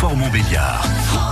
Belfort-Montbéliard.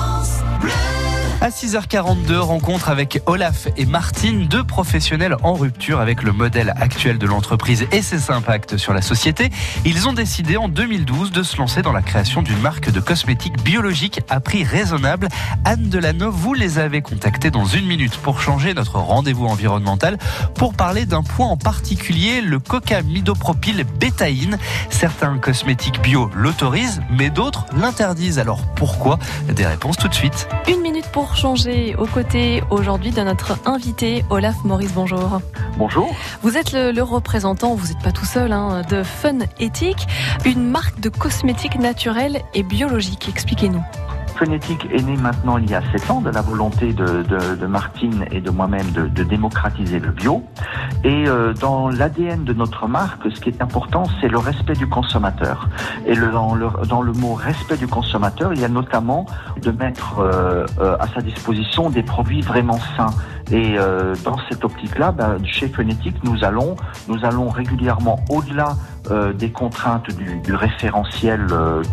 À 6h42, rencontre avec Olaf et Martine, deux professionnels en rupture avec le modèle actuel de l'entreprise et ses impacts sur la société. Ils ont décidé en 2012 de se lancer dans la création d'une marque de cosmétiques biologiques à prix raisonnable. Anne Delano, vous les avez contactés dans une minute pour changer notre rendez-vous environnemental pour parler d'un point en particulier, le coca-midopropyl bétaïne. Certains cosmétiques bio l'autorisent, mais d'autres l'interdisent. Alors pourquoi? Des réponses tout de suite. Une minute pour changer aux côtés aujourd'hui de notre invité Olaf Maurice. Bonjour. Bonjour. Vous êtes le, le représentant, vous n'êtes pas tout seul, hein, de Fun Ethic, une marque de cosmétiques naturels et biologiques. Expliquez-nous. Phonétique est né maintenant il y a 7 ans de la volonté de, de, de Martine et de moi-même de, de, démocratiser le bio. Et euh, dans l'ADN de notre marque, ce qui est important, c'est le respect du consommateur. Et le, dans, le, dans le mot respect du consommateur, il y a notamment de mettre euh, euh, à sa disposition des produits vraiment sains. Et euh, dans cette optique-là, ben, chez Phonétique, nous allons, nous allons régulièrement au-delà euh, des contraintes du, du référentiel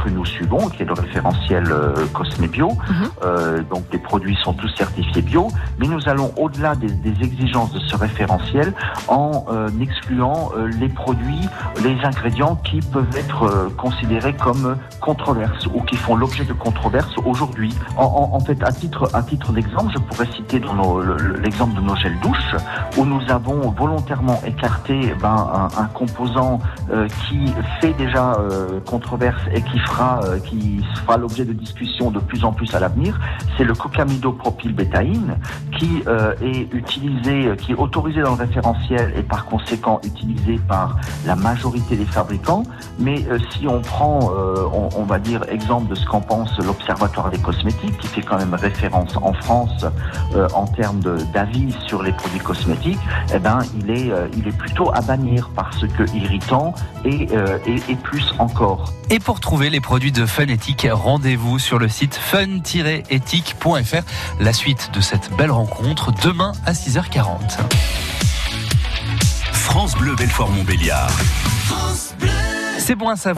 que nous suivons, qui est le référentiel euh, Cosme Bio. Mhm. donc les produits sont tous certifiés bio, mais nous allons au-delà des, des exigences de ce référentiel en excluant les produits, les ingrédients qui peuvent être considérés comme controverses ou qui font l'objet de controverses aujourd'hui. En, en, en, fait, à titre, à titre d'exemple, je pourrais citer l'exemple de nos gels douche, où nous avons volontairement écarté ben, un, un, composant euh, qui fait déjà euh, controverse et qui fera, euh, qui fera l'objet de discussions de plus en plus à l'avenir, c'est le cocamidopropylbétaïne, qui est utilisé, qui est autorisé dans le référentiel et par conséquent utilisé par la majorité des fabricants. Mais si on prend, on, on, va dire, exemple de ce qu'en pense l'Observatoire des cosmétiques, qui fait quand même référence en France en termes d'avis sur les produits cosmétiques, eh ben, il est, euh, il est plutôt à bannir parce que irritant et, euh, et, plus encore. Et pour trouver les produits de Ethic, rendez-vous sur le site fun-ethic.fr. La suite de cette belle rencontre demain à 6h40. France Bleu Belfort Montbéliard. C'est bon à savoir.